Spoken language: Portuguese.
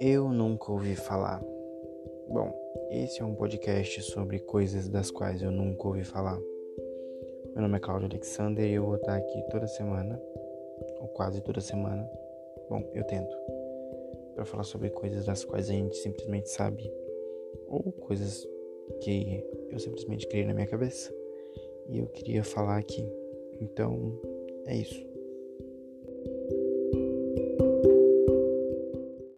Eu nunca ouvi falar. Bom, esse é um podcast sobre coisas das quais eu nunca ouvi falar. Meu nome é Cláudio Alexander e eu vou estar aqui toda semana, ou quase toda semana. Bom, eu tento, para falar sobre coisas das quais a gente simplesmente sabe, ou coisas que eu simplesmente criei na minha cabeça e eu queria falar aqui. Então, é isso.